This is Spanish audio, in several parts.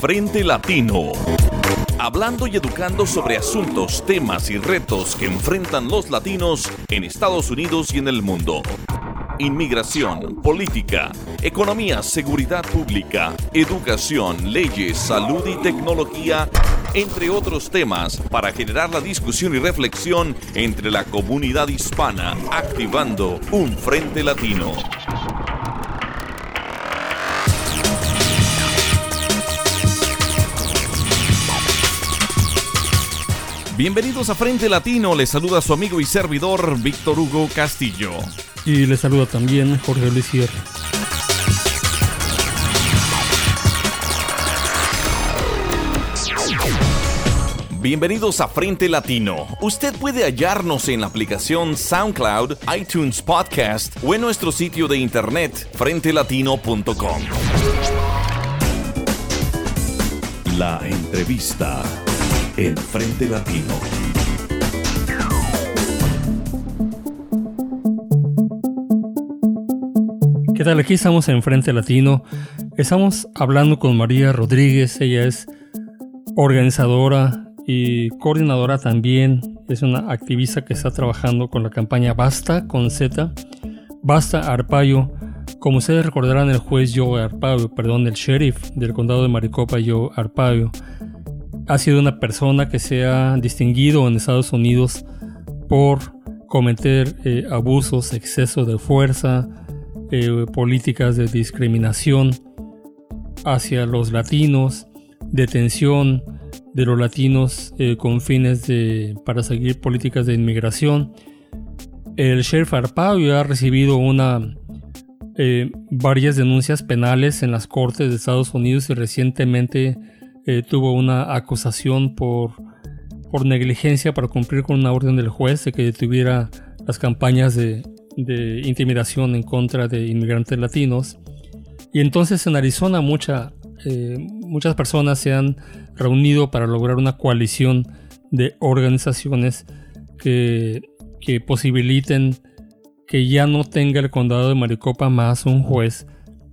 Frente Latino. Hablando y educando sobre asuntos, temas y retos que enfrentan los latinos en Estados Unidos y en el mundo inmigración, política, economía, seguridad pública, educación, leyes, salud y tecnología, entre otros temas, para generar la discusión y reflexión entre la comunidad hispana, activando un frente latino. Bienvenidos a Frente Latino, les saluda su amigo y servidor Víctor Hugo Castillo. Y le saluda también Jorge Luis Sierra. Bienvenidos a Frente Latino. Usted puede hallarnos en la aplicación SoundCloud, iTunes Podcast o en nuestro sitio de internet frentelatino.com. La entrevista en Frente Latino. ¿Qué tal? Aquí estamos en Frente Latino. Estamos hablando con María Rodríguez. Ella es organizadora y coordinadora también. Es una activista que está trabajando con la campaña Basta con Z. Basta Arpaio. Como ustedes recordarán, el juez Joe Arpaio, perdón, el sheriff del condado de Maricopa, Joe Arpaio, ha sido una persona que se ha distinguido en Estados Unidos por cometer eh, abusos, exceso de fuerza, eh, políticas de discriminación hacia los latinos, detención de los latinos eh, con fines de, para seguir políticas de inmigración. El sheriff Arpaio ha recibido una, varias denuncias penales en las cortes de Estados Unidos y recientemente tuvo una acusación por, por negligencia para cumplir con una orden del juez de que detuviera las campañas de de intimidación en contra de inmigrantes latinos. Y entonces en Arizona mucha, eh, muchas personas se han reunido para lograr una coalición de organizaciones que, que posibiliten que ya no tenga el condado de Maricopa más un juez,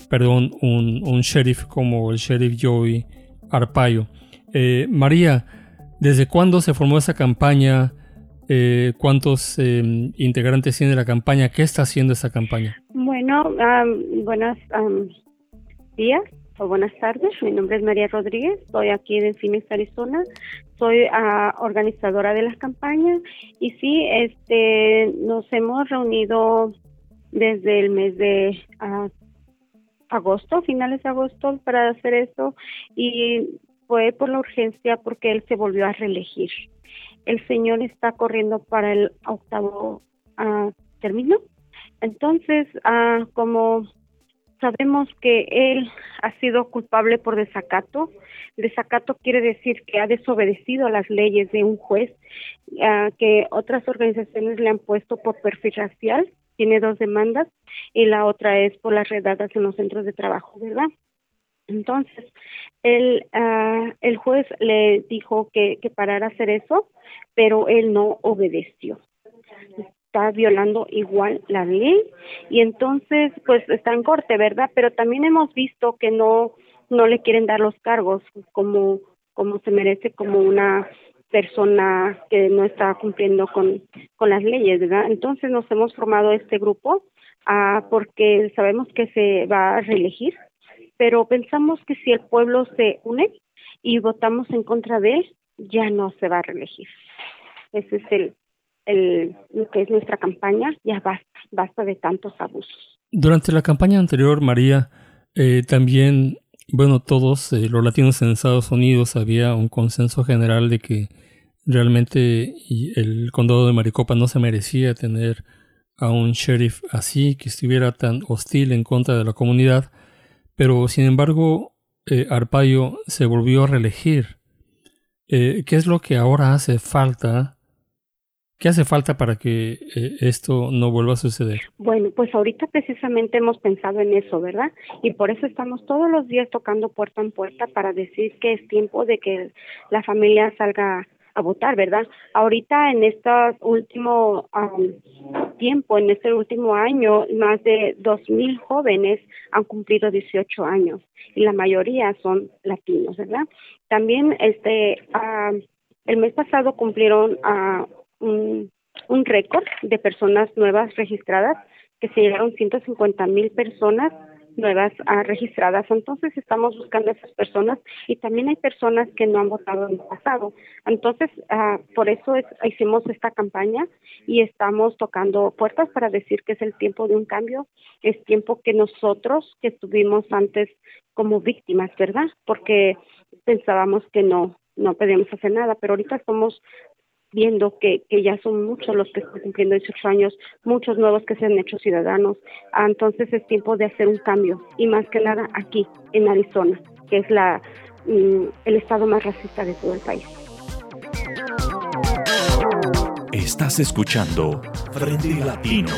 perdón, un, un sheriff como el sheriff Joey Arpaio. Eh, María, ¿desde cuándo se formó esa campaña? Eh, cuántos em, integrantes tiene la campaña, qué está haciendo esa campaña. Bueno, buenos días o buenas tardes. Mi nombre es María Rodríguez, estoy aquí en Phoenix, Arizona. Soy ah, organizadora de la campaña y sí, este, nos hemos reunido desde el mes de ah, agosto, finales de agosto, para hacer esto y fue por la urgencia porque él se volvió a reelegir. El señor está corriendo para el octavo uh, término. Entonces, uh, como sabemos que él ha sido culpable por desacato, desacato quiere decir que ha desobedecido las leyes de un juez uh, que otras organizaciones le han puesto por perfil racial, tiene dos demandas y la otra es por las redadas en los centros de trabajo, ¿verdad? Entonces, el, uh, el juez le dijo que, que parara a hacer eso, pero él no obedeció. Está violando igual la ley y entonces, pues está en corte, ¿verdad? Pero también hemos visto que no no le quieren dar los cargos como como se merece como una persona que no está cumpliendo con, con las leyes, ¿verdad? Entonces nos hemos formado este grupo uh, porque sabemos que se va a reelegir pero pensamos que si el pueblo se une y votamos en contra de él, ya no se va a reelegir. Ese es el, el lo que es nuestra campaña, ya basta, basta de tantos abusos. Durante la campaña anterior, María, eh, también, bueno, todos eh, los latinos en Estados Unidos había un consenso general de que realmente el condado de Maricopa no se merecía tener a un sheriff así, que estuviera tan hostil en contra de la comunidad. Pero sin embargo, eh, Arpaio se volvió a reelegir. Eh, ¿Qué es lo que ahora hace falta? ¿Qué hace falta para que eh, esto no vuelva a suceder? Bueno, pues ahorita precisamente hemos pensado en eso, ¿verdad? Y por eso estamos todos los días tocando puerta en puerta para decir que es tiempo de que la familia salga a votar, ¿verdad? Ahorita en estos últimos tiempo, en este último año, más de 2.000 jóvenes han cumplido 18 años y la mayoría son latinos, ¿verdad? También este el mes pasado cumplieron uh, un, récord de personas nuevas registradas, que se llegaron 150 mil personas nuevas uh, registradas. Entonces estamos buscando a esas personas y también hay personas que no han votado en el pasado. Entonces, uh, por eso es, hicimos esta campaña y estamos tocando puertas para decir que es el tiempo de un cambio, es tiempo que nosotros que estuvimos antes como víctimas, ¿verdad? Porque pensábamos que no, no podíamos hacer nada, pero ahorita estamos viendo que, que ya son muchos los que están cumpliendo 18 años, muchos nuevos que se han hecho ciudadanos. Ah, entonces es tiempo de hacer un cambio y más que nada aquí, en Arizona, que es la, mm, el estado más racista de todo el país. Estás escuchando Frente Latino.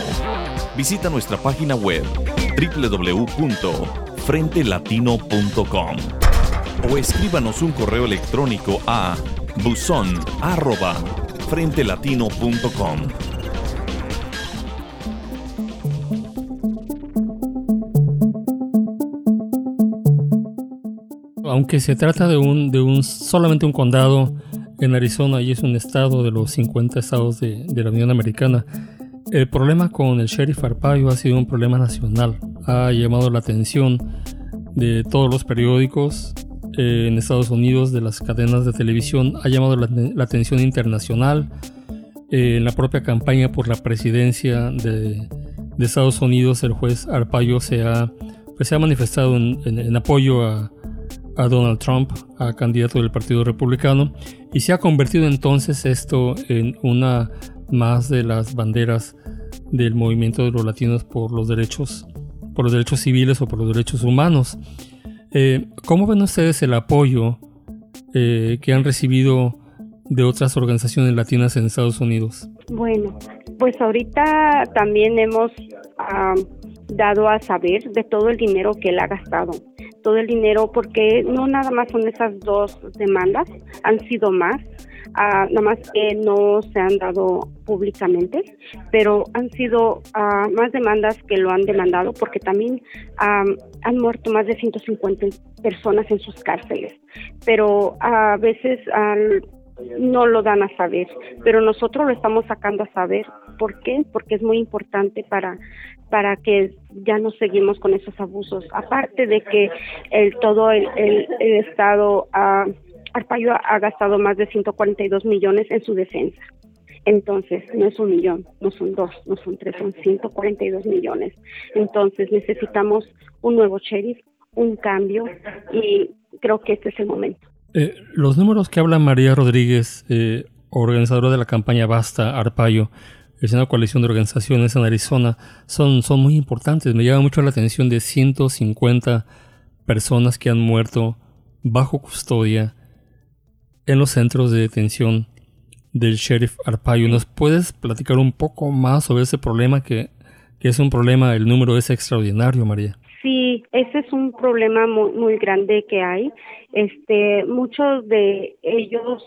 Visita nuestra página web www.frentelatino.com o escríbanos un correo electrónico a buzón arroba frentelatino.com. Aunque se trata de un, de un solamente un condado en Arizona y es un estado de los 50 estados de, de la Unión Americana, el problema con el sheriff Arpaio ha sido un problema nacional. Ha llamado la atención de todos los periódicos, eh, en Estados Unidos de las cadenas de televisión ha llamado la, atención internacional. Eh, en la propia campaña por la presidencia de, Estados Unidos, el juez Arpaio se ha, pues, se ha manifestado en, apoyo a, a, Donald Trump, a candidato del Partido Republicano, y se ha convertido entonces esto en una más de las banderas del movimiento de los latinos por los derechos, por los derechos civiles o por los derechos humanos. Eh, ¿Cómo ven ustedes el apoyo eh, que han recibido de otras organizaciones latinas en Estados Unidos? Bueno, pues ahorita también hemos dado a saber de todo el dinero que él ha gastado, todo el dinero porque no nada más son esas dos demandas, han sido más uh, nada más que no se han dado públicamente, pero han sido ah, más demandas que lo han demandado porque también han muerto más de 150 personas en sus cárceles, pero a veces no lo dan a saber, pero nosotros lo estamos sacando a saber. ¿Por qué? Porque es muy importante para para que ya no seguimos con esos abusos. Aparte de que el todo el, el, estado uh, Arpaio ha gastado más de 142 millones en su defensa. Entonces, no es un millón, no son dos, no son tres, son 142 millones. Entonces, necesitamos un nuevo sheriff, un cambio y creo que este es el momento. Eh, los números que habla María Rodríguez, eh, organizadora de la campaña Basta Arpaio, es una coalición de organizaciones en Arizona, son, son muy importantes. Me llama mucho la atención de 150 personas que han muerto bajo custodia en los centros de detención del sheriff Arpaio. ¿Nos puedes platicar un poco más sobre ese problema que, es un problema, el número es extraordinario, María? Sí, ese es un problema muy, muy grande que hay. Este, muchos de ellos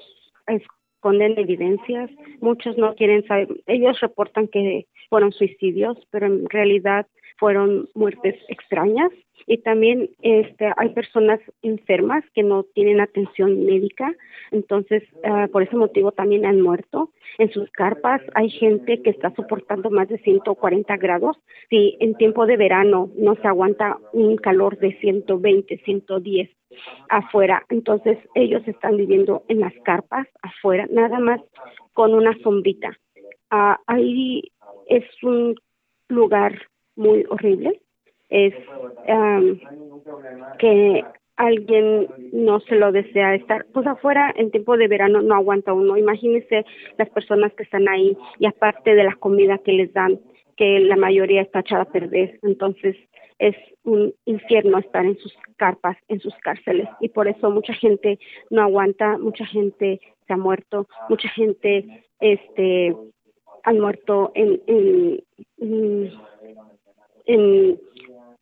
esconden evidencias, muchos no quieren saber, ellos reportan que fueron suicidios, pero en realidad fueron muertes extrañas y también este hay personas enfermas que no tienen atención médica entonces uh, por ese motivo también han muerto. En sus carpas hay gente que está soportando más de 140 grados. Si en tiempo de verano no se aguanta un calor de 120 110 afuera entonces ellos están viviendo en las carpas afuera nada más con una sombrita. Uh, ahí es un lugar muy horrible es que alguien no se lo desea estar pues afuera en tiempo de verano no aguanta uno. Imagínese las personas que están ahí y aparte de la comida que les dan que la mayoría está echada a perder. Entonces es un infierno estar en sus carpas en sus cárceles. Y por eso mucha gente no aguanta mucha gente se ha muerto mucha gente este han muerto en, en en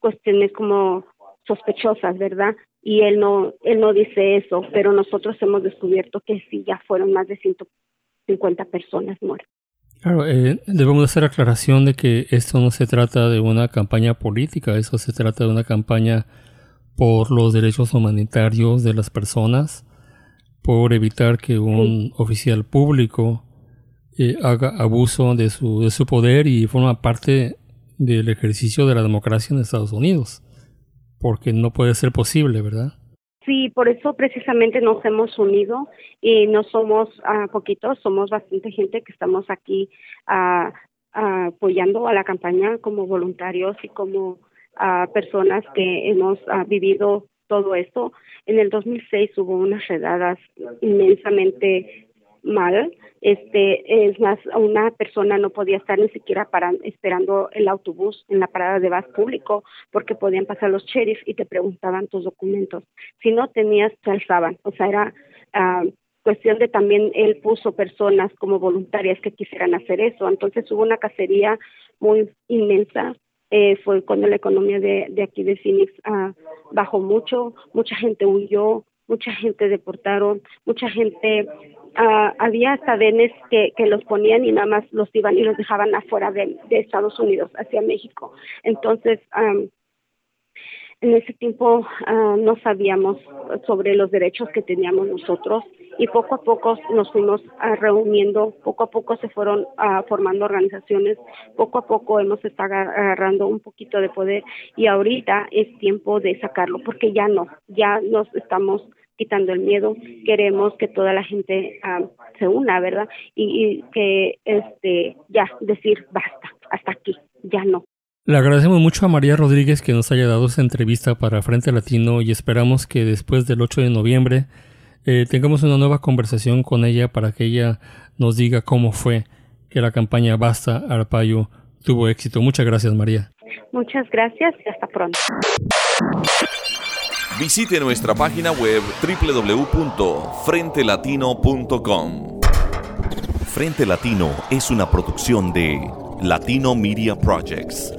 cuestiones como sospechosas, ¿verdad? Y él no, él no dice eso, pero nosotros hemos descubierto que sí, ya fueron más de 150 personas muertas. Claro, eh, debemos hacer aclaración de que esto no se trata de una campaña política, eso se trata de una campaña por los derechos humanitarios de las personas, por evitar que un oficial público eh, haga abuso de su, de su poder y forma parte del ejercicio de la democracia en Estados Unidos, porque no puede ser posible, ¿verdad? Sí, por eso precisamente nos hemos unido y no somos uh, poquitos, somos bastante gente que estamos aquí uh, apoyando a la campaña como voluntarios y como personas que hemos vivido todo esto. En el 2006 hubo unas redadas inmensamente mal. Este, es más, una persona no podía estar ni siquiera para, esperando el autobús en la parada de bus público porque podían pasar los sheriffs y te preguntaban tus documentos. Si no tenías, te alzaban. O sea, era uh, cuestión de también él puso personas como voluntarias que quisieran hacer eso. Entonces hubo una cacería muy inmensa. Eh, fue cuando la economía de, de aquí de Phoenix uh, bajó mucho, mucha gente huyó, mucha gente deportaron, mucha gente uh, había hasta que, que los ponían y nada más los iban y los dejaban afuera de, de Estados Unidos, hacia México. Entonces, um, en ese tiempo uh, no sabíamos sobre los derechos que teníamos nosotros y poco a poco nos fuimos uh, reuniendo, poco a poco se fueron uh, formando organizaciones, poco a poco hemos estado agarrando un poquito de poder y ahorita es tiempo de sacarlo porque ya no, ya nos estamos quitando el miedo, queremos que toda la gente uh, se una, ¿verdad? Y, y, que este ya decir basta, hasta aquí, ya no. Le agradecemos mucho a María Rodríguez que nos haya dado esta entrevista para Frente Latino y esperamos que después del 8 de noviembre eh, tengamos una nueva conversación con ella para que ella nos diga cómo fue que la campaña Basta Arpaio tuvo éxito. Muchas gracias, María. Muchas gracias y hasta pronto. Visite nuestra página web www.frentelatino.com. Frente Latino es una producción de Latino Media Projects.